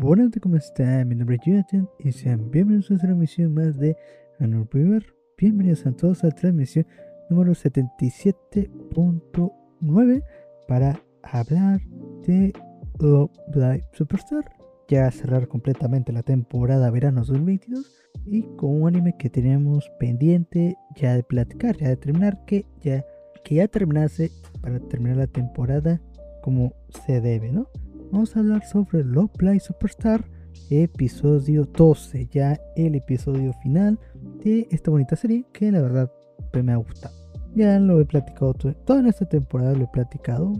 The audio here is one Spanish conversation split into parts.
Buenas ¿cómo están? Mi nombre es Jonathan y sean bienvenidos a otra transmisión más de Anor River. Bienvenidos a todos a la transmisión número 77.9 para hablar de Love Live Superstar. Ya cerrar completamente la temporada verano 2022 y con un anime que teníamos pendiente ya de platicar, ya de terminar, que ya, que ya terminase para terminar la temporada como se debe, ¿no? Vamos a hablar sobre Love Live Superstar, episodio 12, ya el episodio final de esta bonita serie que la verdad pues, me ha gustado. Ya lo he platicado todo, toda esta temporada, lo he platicado.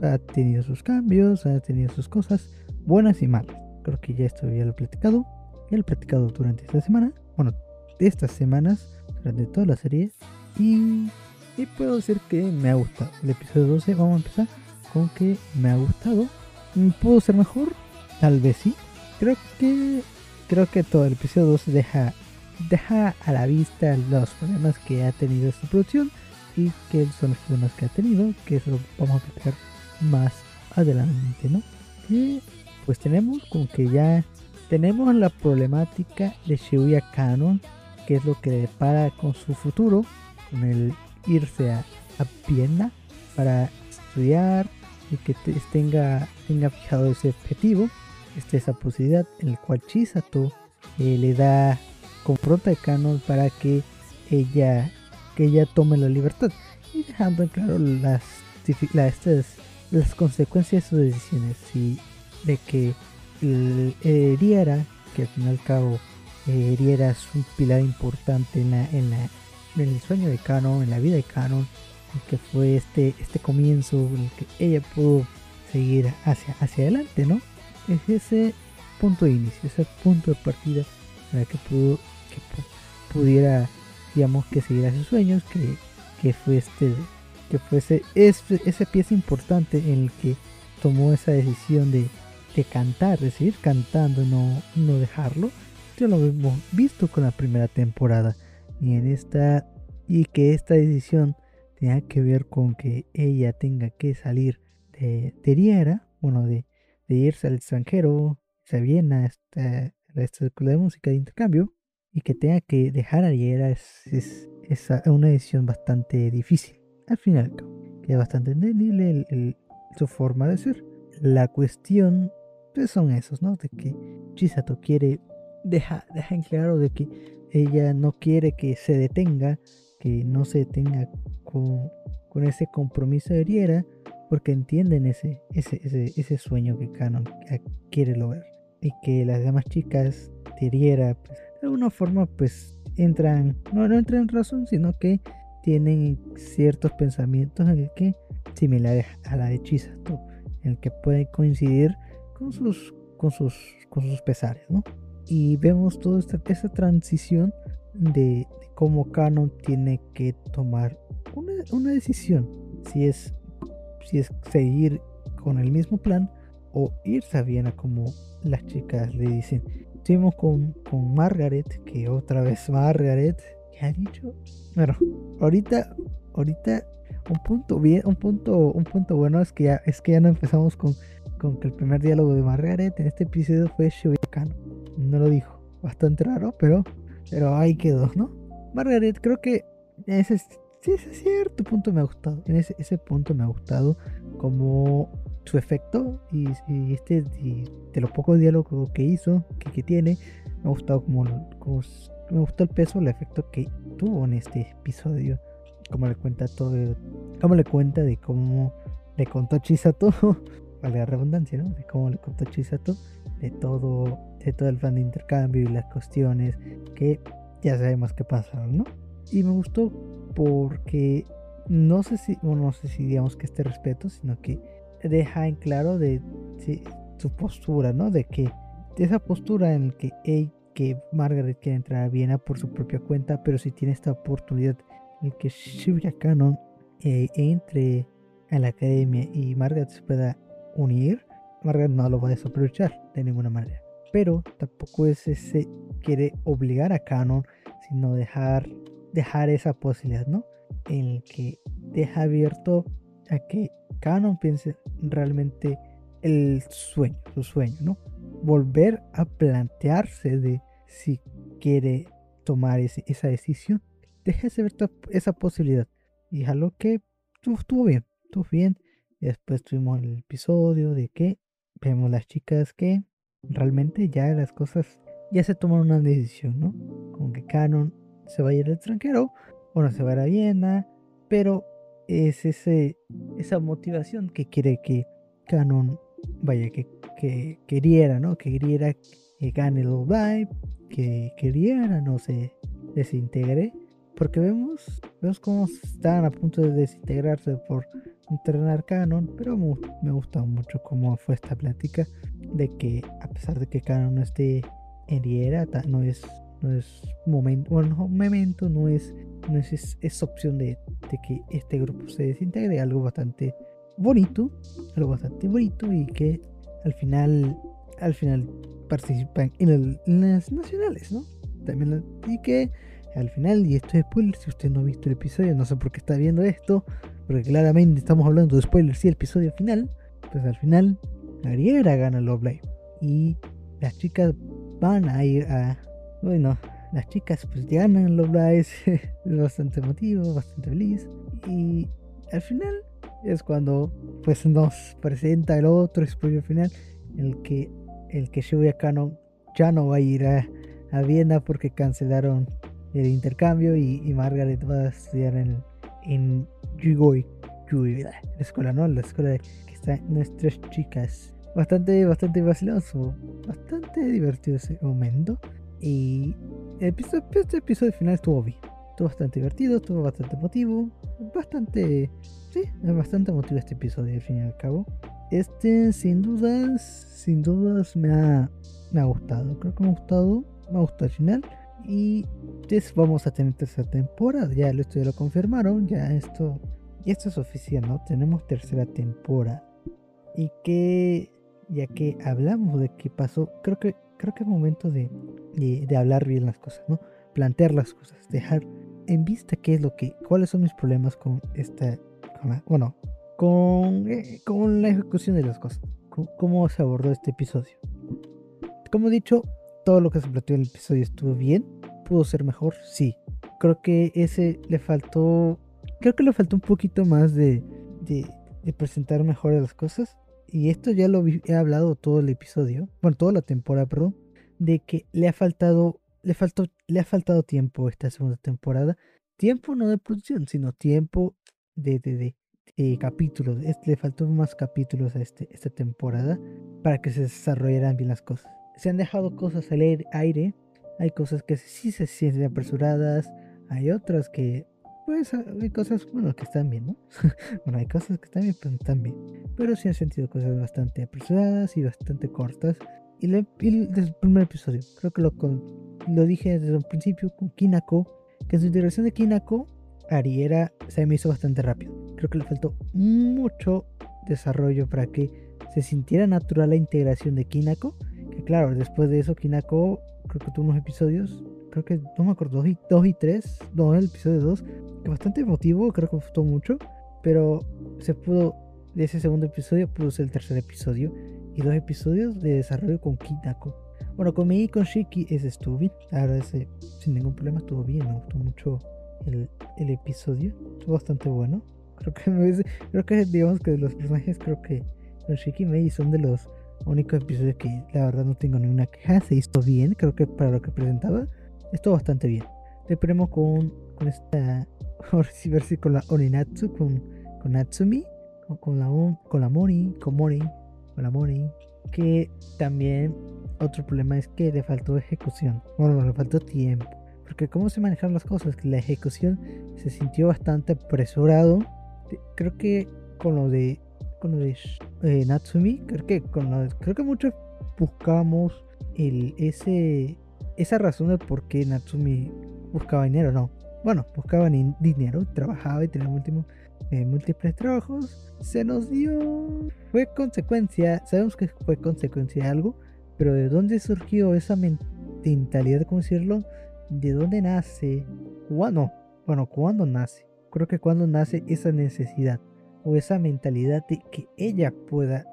Ha tenido sus cambios, ha tenido sus cosas buenas y malas. Creo que ya esto ya lo he platicado. Ya lo he platicado durante esta semana. Bueno, estas semanas, durante toda la serie. Y, y puedo decir que me ha gustado. El episodio 12, vamos a empezar con que me ha gustado ¿Pudo ser mejor? Tal vez sí. Creo que creo que todo el episodio 2 deja deja a la vista los problemas que ha tenido esta producción y que son los problemas que ha tenido, que eso vamos a explicar más adelante, ¿no? Y pues tenemos como que ya tenemos la problemática de Shibuya Canon, que es lo que depara con su futuro, con el irse a, a Viena para estudiar, y que tenga, tenga fijado ese objetivo, este, esa posibilidad en el cual Chisato eh, le da, confronta a Canon para que ella, que ella tome la libertad y dejando en claro las, las consecuencias de sus decisiones y de que Eriera, que al fin y al cabo eh, Eriera es un pilar importante en, la, en, la, en el sueño de Canon, en la vida de Canon, que fue este, este comienzo en el que ella pudo seguir hacia, hacia adelante, ¿no? Es ese punto de inicio, ese punto de partida para que pudo, que pudiera, digamos, que seguir a sus sueños, que, que fue este, que fuese ese, pieza importante en el que tomó esa decisión de, de cantar, de seguir cantando, no, no dejarlo. Ya lo hemos visto con la primera temporada y en esta y que esta decisión tenga que ver con que ella tenga que salir de, de Riera, bueno, de, de, irse al extranjero, se viene a esta, esta escuela de música de intercambio, y que tenga que dejar a Riera es, es, es una decisión bastante difícil. Al final, queda bastante entendible el, su forma de ser. La cuestión pues son esos, ¿no? De que Chisato quiere, deja, deja en claro de que ella no quiere que se detenga, que no se detenga con, ese compromiso de Riera porque entienden ese, ese, ese, sueño que Canon quiere lograr y que las demás chicas de Riera pues, de alguna forma pues entran, no, no entran en razón, sino que tienen ciertos pensamientos en el que similares a la de Chisato, en el que pueden coincidir con sus, con sus, con sus pesares, ¿no? Y vemos toda esta, esta transición de, de cómo Canon tiene que tomar una, decisión. Si es, si es seguir con el mismo plan o irse a Viena como las chicas le dicen. Estuvimos con, con Margaret, que otra vez Margaret, ¿qué ha dicho? Bueno, ahorita, ahorita un punto bien, un punto, un punto bueno es que ya, es que ya no empezamos con, con que el primer diálogo de Margaret en este episodio fue Shubicano. No lo dijo. Bastante raro, pero, pero ahí quedó, ¿no? Margaret, creo que ese Sí, ese cierto punto me ha gustado. En ese, ese punto me ha gustado como su efecto y, este de los pocos diálogos que hizo, que, tiene, me ha gustado como, me gustó el peso, el efecto que tuvo en este episodio. Como le cuenta todo, como le cuenta de cómo le contó Chisato, vale la redundancia, ¿no? De cómo le contó Chisato, de todo, de todo el fan de intercambio y las cuestiones que ya sabemos que pasaron, ¿no? Y me gustó porque no sé si, no sé digamos que este respeto, sino que deja en claro de, su postura, ¿no? De que esa postura en que, que Margaret quiere entrar a Viena por su propia cuenta, pero si tiene esta oportunidad en que Shibuya Canon eh, entre a la academia y Margaret se pueda unir, Margaret no lo va a desaprovechar de ninguna manera. Pero tampoco es ese quiere obligar a Canon, sino dejar dejar esa posibilidad, ¿no? En el que deja abierto a que Canon piense realmente el sueño, su sueño, ¿no? volver a plantearse de si quiere tomar esa decisión. Déjese ver esa posibilidad. Y lo que estuvo bien, estuvo bien. Después tuvimos el episodio de que vemos las chicas que realmente ya las cosas ya se toman una decisión, ¿no? Como que Canon se va a ir al extranjero, o no se va a ir Viena, pero es ese, esa motivación que quiere que Canon vaya, que, que queriera, ¿no? Que queriera que gane el Vibe, que queriera no se desintegre, porque vemos, vemos cómo están a punto de desintegrarse por entrenar Canon, pero me, me gusta mucho cómo fue esta plática de que a pesar de que Canon no esté en no es no es momento, bueno, momento, no es, no es, es opción de, que este grupo se desintegre, algo bastante bonito, algo bastante bonito y que al final, al final participan en, las nacionales, ¿no? También, y que al final, y esto es spoiler, si usted no ha visto el episodio, no sé por qué está viendo esto, porque claramente estamos hablando de spoiler, si el episodio final, pues al final, Ariera gana Love Live y las chicas van a ir a. Bueno, las chicas pues ganan Love Live, es bastante emotivo, bastante feliz. Y al final es cuando pues nos presenta el otro spoiler final, el que el que Shibuya Canon ya no va a ir a, a Viena porque cancelaron el intercambio y, Margaret va a estudiar en, en Yugoi, la escuela, ¿no? La escuela que está nuestras chicas bastante, bastante vaciloso, bastante divertido ese momento. Y el episodio, este episodio final estuvo bien, estuvo bastante divertido, estuvo bastante emotivo, bastante, sí, bastante emotivo este episodio al fin y al cabo. Este, sin dudas, sin dudas me ha, me ha gustado, creo que me ha gustado, me ha gustado el final. Y pues vamos a tener tercera temporada, ya esto ya lo confirmaron, ya esto, esto es oficial, ¿no? Tenemos tercera temporada. Y que ya que hablamos de qué pasó, creo que, creo que es momento de, de, hablar bien las cosas, ¿no? Plantear las cosas, dejar en vista qué es lo que, cuáles son mis problemas con esta, bueno, con, eh, con la ejecución de las cosas, cómo se abordó este episodio. Como he dicho, todo lo que se planteó en el episodio estuvo bien, pudo ser mejor, sí. Creo que ese le faltó, creo que le faltó un poquito más de, de, de presentar mejor las cosas y esto ya lo he hablado todo el episodio, bueno, toda la temporada, perdón, de que le ha faltado, le faltó, le ha faltado tiempo esta segunda temporada. Tiempo no de producción, sino tiempo de, de, de, capítulos. le faltó más capítulos a este, esta temporada para que se desarrollaran bien las cosas. Se han dejado cosas al aire, hay cosas que sí se sienten apresuradas, hay otras que pues hay cosas, bueno, que están bien, ¿no? bueno, hay cosas que están bien, pero están bien. Pero sí han sentido cosas bastante apresuradas y bastante cortas. Y, desde el primer episodio, creo que lo, lo dije desde un principio con Kinako, que en su integración de Kinako, Ariera se me hizo bastante rápido. Creo que le faltó mucho desarrollo para que se sintiera natural la integración de Kinako. Que claro, después de eso, Kinako creo que tuvo unos episodios creo que, no me acuerdo, 2 y 3, no, el episodio 2, que bastante emotivo, creo que me gustó mucho, pero se pudo, de ese segundo episodio, ser el tercer episodio, y dos episodios de desarrollo con Kitako. Bueno, con mi y con Shiki ese estuvo bien, verdad ese, sin ningún problema estuvo bien, me gustó mucho el, el episodio, estuvo bastante bueno. Creo que, me, creo que digamos que de los personajes, creo que con Shiki y Mei son de los únicos episodios que la verdad no tengo ninguna queja, se hizo bien, creo que para lo que presentaba esto bastante bien. Esperemos con, con esta. Ahora sí, ver si con la Oninatsu, con, con Natsumi, con, con, la, con la Mori, con Mori, con la Mori. Que también otro problema es que le faltó ejecución. Bueno, le faltó tiempo. Porque cómo se manejan las cosas, la ejecución se sintió bastante apresurado. Creo que con lo de con lo de eh, Natsumi, creo que con lo creo que muchos buscamos el ese esa razón de por qué Natsumi buscaba dinero, no. Bueno, buscaba dinero, trabajaba y tenía eh, múltiples trabajos. Se nos dio. Fue consecuencia, sabemos que fue consecuencia de algo, pero ¿de dónde surgió esa mentalidad, cómo decirlo? ¿De dónde nace? ¿Cuándo? Bueno, ¿cuándo nace? Creo que cuando nace esa necesidad o esa mentalidad de que ella pueda,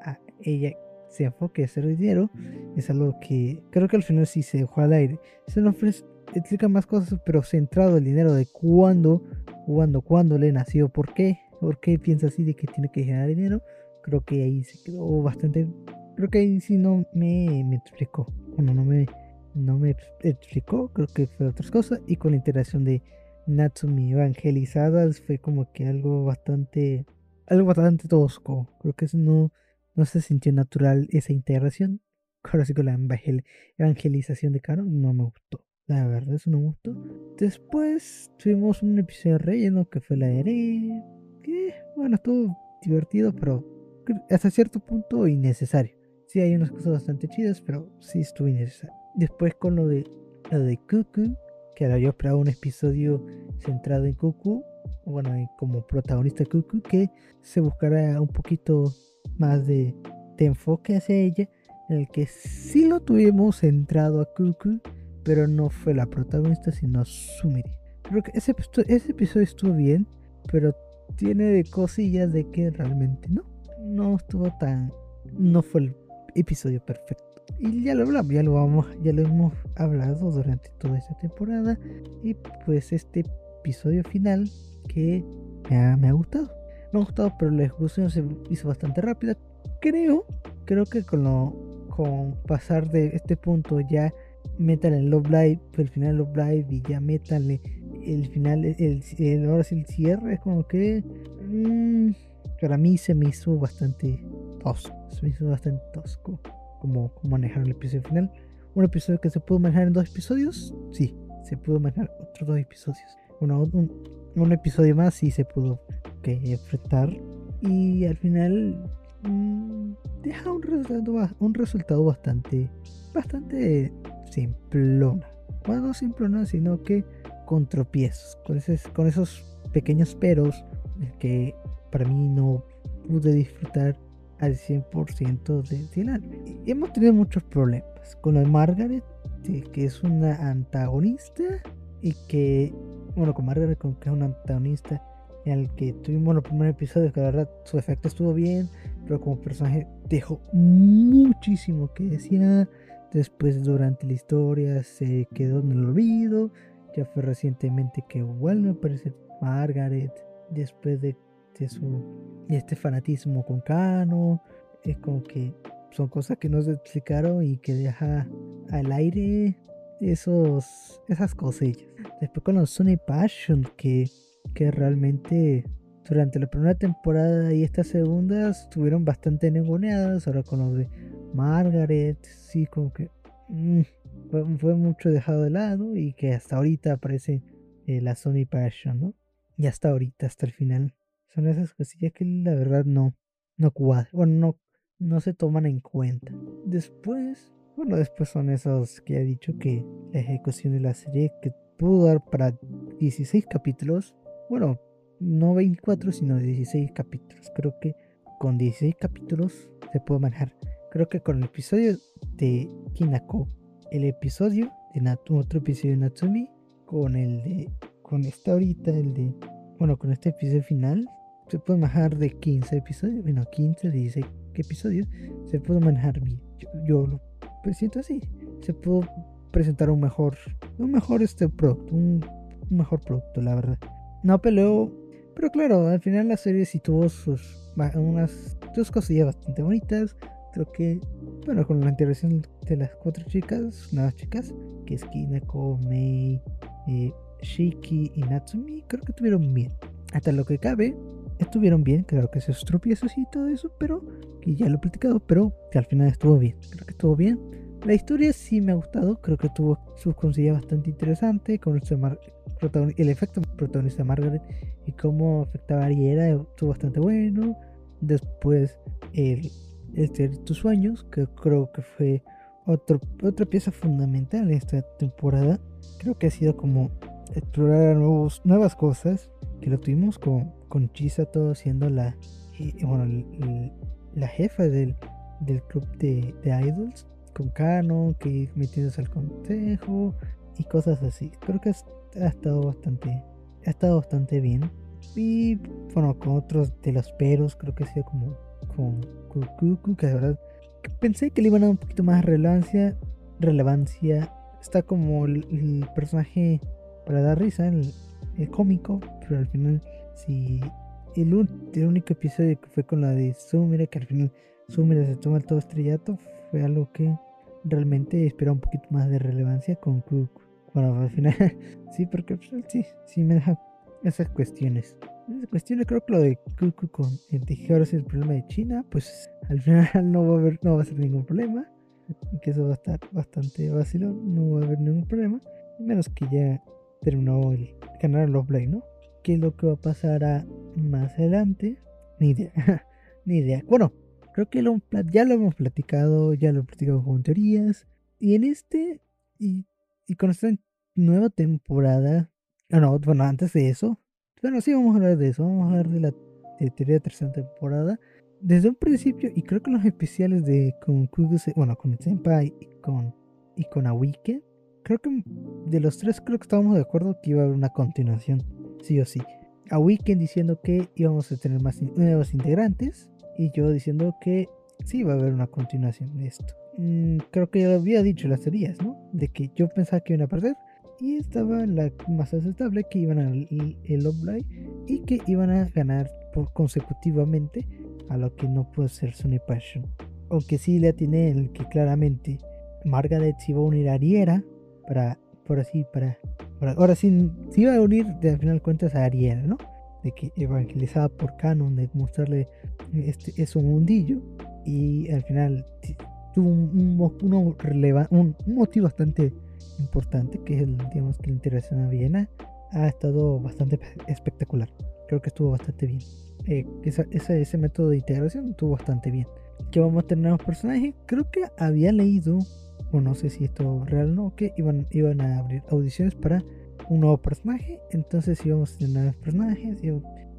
ella se enfoque a hacer dinero es algo que creo que al final sí se dejó al aire. Se nos explica más cosas, pero centrado el dinero de cuándo, cuándo, cuándo le nació, por qué, por qué piensa así de que tiene que generar dinero. Creo que ahí se quedó bastante. Creo que ahí sí no me, me explicó. Bueno, no me, no me explicó, creo que fue otras cosas. Y con la integración de Natsumi evangelizadas fue como que algo bastante algo bastante tosco. Creo que no, no se sintió natural esa integración. Ahora sí con la evangelización de Caro no me gustó. La verdad, eso no me gustó. Después tuvimos un episodio relleno que fue la de Que bueno, estuvo divertido, pero hasta cierto punto innecesario. Sí, hay unas cosas bastante chidas, pero sí estuvo innecesario. Después con lo de lo de Cuckoo, que ahora yo esperaba un episodio centrado en Cuckoo, bueno, como protagonista Cuckoo, que se buscara un poquito más de, enfoque hacia ella, en el que sí lo tuvimos centrado a Cuckoo, pero no fue la protagonista, sino Sumiri. Creo que ese, ese episodio estuvo bien, pero tiene de cosillas de que realmente no, no estuvo tan, no fue el episodio perfecto. Y ya lo hablamos, ya lo vamos, ya lo hemos hablado durante toda esta temporada. Y pues este episodio final que me ha, me ha gustado. Me ha gustado, pero la ejecución se hizo bastante rápida. Creo, creo que con lo, con pasar de este punto ya métanle el Love Live, el final Love Live y ya métanle el final, el, el, ahora sí el cierre, es como que mmm, para mí se me hizo bastante tosco, se me hizo bastante tosco como, como manejar el episodio final. Un episodio que se pudo manejar en dos episodios, sí, se pudo manejar otros dos episodios. Bueno, un, un episodio más sí se pudo enfrentar. Y al final mm, deja un resultado, un resultado bastante, bastante simplona. Bueno, no simplona, sino que con tropiezos, con, con esos pequeños peros que para mí no pude disfrutar al 100% del anime. Y hemos tenido muchos problemas con la Margaret, que es una antagonista y que bueno, con Margaret, que es un antagonista en el que tuvimos los primeros episodios, que la verdad su efecto estuvo bien, pero como personaje dejó muchísimo que decir. Después, durante la historia, se quedó en el olvido. Ya fue recientemente que vuelve a aparecer Margaret. Después de, de su este fanatismo con Kano. Es como que son cosas que no se explicaron y que deja al aire esos, esas cosillas. Después con los Sony Passion, que, que realmente durante la primera temporada y esta segunda estuvieron bastante negoneadas. Ahora con los de Margaret, sí, como que mm, fue, mucho dejado de lado y que hasta ahorita aparece eh, la Sony Passion, ¿no? Y hasta ahorita, hasta el final. Son esas cosillas que la verdad no, no cuadran, bueno, no, no se toman en cuenta. Después bueno, después son esos que he dicho que la ejecución de la serie que pudo dar para 16 capítulos. Bueno, no 24, sino 16 capítulos. Creo que con 16 capítulos se puede manejar. Creo que con el episodio de Kinako, el episodio de Natu, otro episodio de Natsumi, con el de. con esta ahorita, el de. Bueno, con este episodio final, se puede manejar de 15 episodios. Bueno, 15, 16 episodios. Se puede manejar bien. Yo, yo lo pues siento así. Se pudo presentar un mejor, un mejor este producto, un, mejor producto, la verdad. No peleó, pero claro, al final la serie sí tuvo sus unas dos cosillas bastante bonitas. Creo que, bueno, con la integración de las cuatro chicas, nuevas chicas, que es Kinako, Mei, eh, Shiki y Natsumi, creo que estuvieron bien. Hasta lo que cabe, estuvieron bien, claro que se tropiezos y todo eso, pero que ya lo he platicado, pero que al final estuvo bien. Creo que estuvo bien. La historia sí me ha gustado, creo que tuvo sus cosillas bastante interesantes, con el efecto protagonista Margaret y cómo afectaba a Ariera estuvo bastante bueno. Después el, este, tus sueños, que creo que fue otro, otra pieza fundamental en esta temporada. Creo que ha sido como explorar nuevos, nuevas cosas que lo tuvimos con, con Chisato siendo la, bueno, jefa del, del club de, de, idols, con Kano, que metiéndose al consejo y cosas así. Creo que ha, estado bastante, ha estado bastante bien. Y bueno, con otros de los peros, creo que ha sido como Que de verdad pensé que le iban a dar un poquito más relevancia. Relevancia. Está como el, personaje para dar risa, el, cómico, pero al final, si el, único episodio que fue con la de Sumire, que al final Sumire se toma el todo estrellato, fue algo que realmente esperaba un poquito más de relevancia con Cook. Bueno, al final, sí, porque pues, sí, sí me deja esas cuestiones. Esas cuestiones creo que lo de Cuckoo con el es el problema de China, pues al final no va a haber, no va a ser ningún problema. Que eso va a estar bastante vacilón, no va a haber ningún problema. Menos que ya terminó el ganar los Blade, ¿no? ¿Qué es lo que va a pasar a más adelante? Ni idea. Ni idea. Bueno, creo que lo, ya lo hemos platicado, ya lo hemos platicado con teorías. Y en este, y, y con esta nueva temporada, no, no, bueno, antes de eso, bueno, sí, vamos a hablar de eso, vamos a hablar de la teoría de tercera temporada. Desde un principio, y creo que los especiales de con Kuguse, bueno, con Senpai y con, y con Awike, creo que de los tres creo que estábamos de acuerdo que iba a haber una continuación, sí o sí. Awike diciendo que íbamos a tener más nuevos integrantes, y yo diciendo que sí iba a haber una continuación de esto. Mm, creo que ya había dicho las teorías, ¿no? De que yo pensaba que iban a perder, y estaba la más aceptable que iban al el Oblai y que iban a ganar por consecutivamente a lo que no puede ser Sony Passion. Aunque sí le atiné el que claramente Margaret se iba a unir a Ariera para, por así, para, ahora sí, se iba a unir de al final cuentas a Ariera, ¿no? De que evangelizaba por canon, de mostrarle este, eso mundillo y al final tuvo un, un, un motivo bastante importante, que es el, digamos que la integración a Viena, ha estado bastante espectacular. Creo que estuvo bastante bien. Eh, ese método de integración estuvo bastante bien. Que vamos a tener nuevos personajes. Creo que había leído, o no sé si esto es real o no, que iban, iban a abrir audiciones para un nuevo personaje. Entonces íbamos a tener nuevos personajes.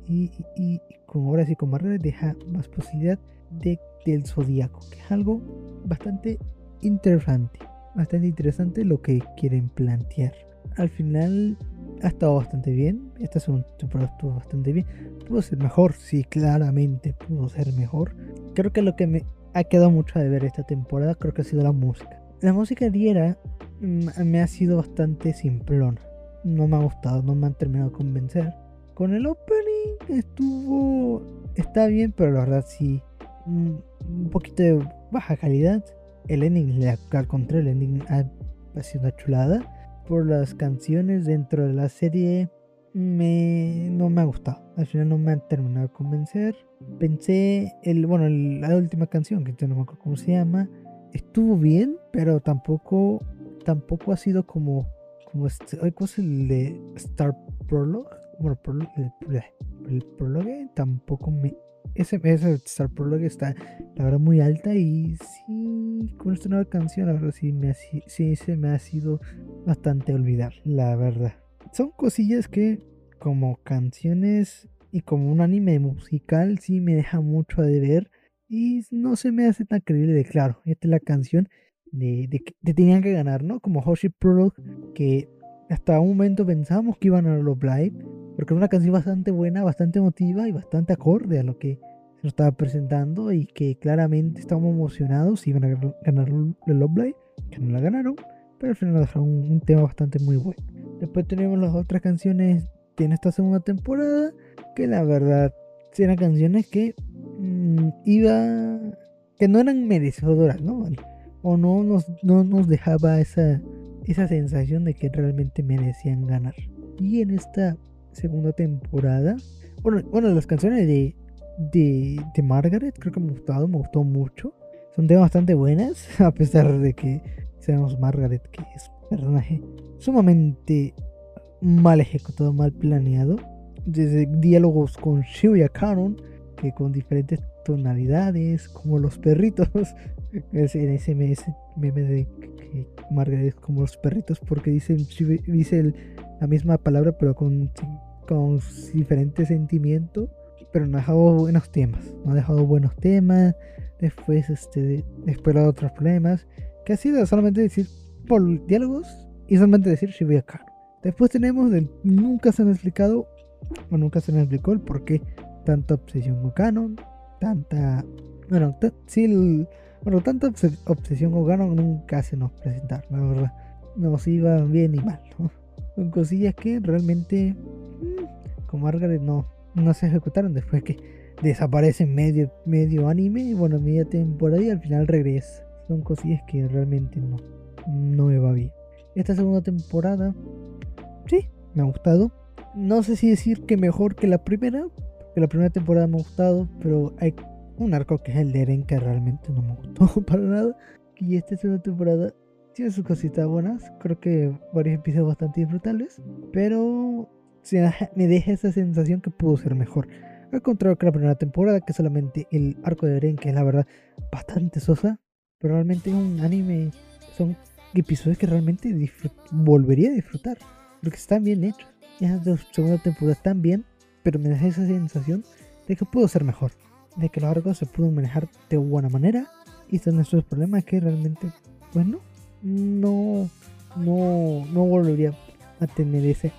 Y, y, con obras y con barreras deja más posibilidad de, del zodiaco, que es algo bastante interesante bastante interesante lo que quieren plantear. Al final ha estado bastante bien. Esta segunda temporada estuvo bastante bien. Pudo ser mejor, sí, claramente pudo ser mejor. Creo que lo que me ha quedado mucho de ver esta temporada creo que ha sido la música. La música de mm, me ha sido bastante simplona. No me ha gustado, no me han terminado de convencer. Con el opening estuvo... Está bien, pero la verdad sí... Mm, un poquito de baja calidad el ending, al contrario, el ending ha, sido una chulada. Por las canciones dentro de la serie, me, no me ha gustado. Al final no me han terminado de convencer. Pensé, el, bueno, la última canción, que no me acuerdo cómo se llama, estuvo bien, pero tampoco, tampoco ha sido como, como este, ¿cuál es el de Star Prologue? Bueno, el, el prologue tampoco me ese, ese Star Prologue está, la verdad, muy alta. Y sí, con esta nueva canción, la verdad, sí, me ha, sí se me ha sido bastante olvidar, la verdad. Son cosillas que, como canciones y como un anime musical, sí me deja mucho de ver. Y no se me hace tan creíble de claro. Esta es la canción de, que tenían que ganar, ¿no? Como Hoshi Prologue, que hasta un momento pensamos que iban a los Live porque es una canción bastante buena, bastante emotiva y bastante acorde a lo que se nos estaba presentando y que claramente estábamos emocionados y iban a ganar el Love Live, que no la ganaron, pero al final nos dejaron un, tema bastante muy bueno. Después tenemos las otras canciones de esta segunda temporada, que la verdad eran canciones que mm, iba que no eran merecedoras, ¿no? O no nos, no nos dejaba esa, esa sensación de que realmente merecían ganar. Y en esta segunda temporada. Bueno, bueno las canciones de, de, de, Margaret creo que me gustado, me gustó mucho. Son temas bastante buenas, a pesar de que sabemos Margaret que es un personaje sumamente mal ejecutado, mal planeado. Desde diálogos con Shibuya Kanon, que con diferentes tonalidades, como los perritos. en ese meme de que Margaret es como los perritos, porque dice, dice la misma palabra, pero con, con diferentes sentimientos. Pero no ha dejado buenos temas. No ha dejado buenos temas. Después, este, después otros problemas. Que ha sido solamente decir por diálogos y solamente decir Shibuya Kano. Después tenemos el nunca se han explicado, o nunca se nos explicó el por qué tanta obsesión con Canon, tanta. Bueno, sí, Bueno, tanta obsesión con Ganon nunca se nos presentaron, la verdad. Nos iba bien y mal, ¿no? Con cosillas que realmente, mm, como Margaret, no, no se ejecutaron después que desaparece medio, medio anime, bueno, media temporada y al final regresa. Son cosillas que realmente no, no me va bien. Esta segunda temporada, sí, me ha gustado. No sé si decir que mejor que la primera, que la primera temporada me ha gustado, pero hay un arco que es el de Eren que realmente no me gustó para nada. Y esta segunda temporada tiene sus cositas buenas, creo que varios episodios bastante disfrutables, pero me deja esa sensación que pudo ser mejor. Al contrario que la primera temporada, que solamente el arco de Eren, que es la verdad bastante sosa, pero realmente es un anime, son episodios que realmente volvería a disfrutar, porque están bien hechos. Esas dos segunda temporada están bien, pero me deja esa sensación de que pudo ser mejor, de que los arcos se pudo manejar de buena manera, y son nuestros problemas que realmente, bueno, no, no, no volvería a tener esa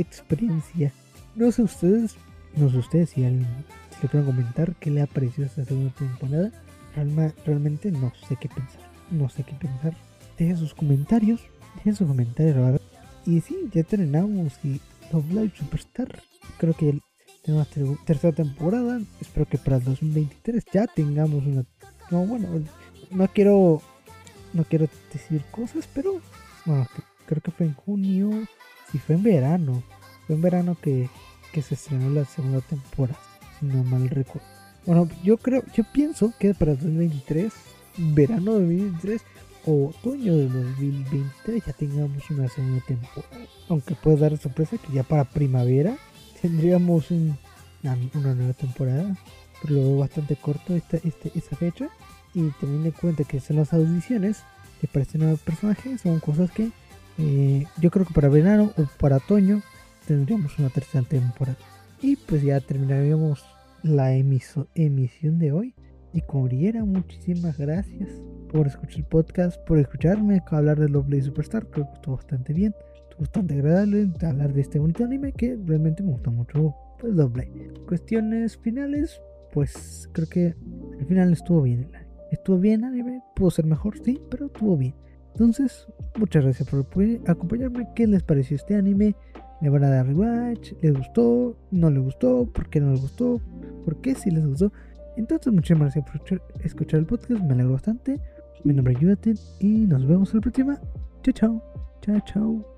experiencia. No sé ustedes, no sé ustedes si alguien le pueden comentar qué le ha parecido esta segunda temporada. realmente no sé qué pensar. No sé qué pensar. Dejen sus comentarios. Dejen sus comentarios, ¿verdad? Y sí, ya terminamos. Y Love Live Superstar. Creo que tenemos tercera temporada. Espero que para el 2023 ya tengamos una. No, bueno, no quiero. No quiero decir cosas, pero. Bueno, creo que fue en junio. Si fue en verano. Fue en verano que que se estrenó la segunda temporada, si no mal recuerdo. Bueno, yo creo, yo pienso que para 2023, verano de 2023 o otoño de 2023 ya tengamos una segunda temporada. Aunque puede dar sorpresa que ya para primavera tendríamos una, nueva temporada. Pero lo veo bastante corto esta, este, esa fecha. Y teniendo en cuenta que son las audiciones que aparecen nuevos personajes, son cosas que eh, yo creo que para verano o para otoño tendríamos una tercera temporada. Y pues ya terminaríamos la emisión de hoy. Y como diera, muchísimas gracias por escuchar el podcast, por escucharme hablar de Lovely Superstar. Creo que estuvo bastante bien, estuvo bastante agradable hablar de este bonito anime que realmente me gusta mucho. Pues Lovely. Cuestiones finales, pues creo que al final estuvo bien el. Estuvo bien anime, pudo ser mejor, sí, pero estuvo bien. Entonces, muchas gracias por acompañarme. ¿Qué les pareció este anime? Le van a dar rewatch, les gustó, no les gustó, por qué no les gustó, por qué sí les gustó. Entonces, muchas gracias por escuchar el podcast, me alegro bastante. Mi nombre es Yudaten y nos vemos en la próxima. Chao, chao. Chao, chao.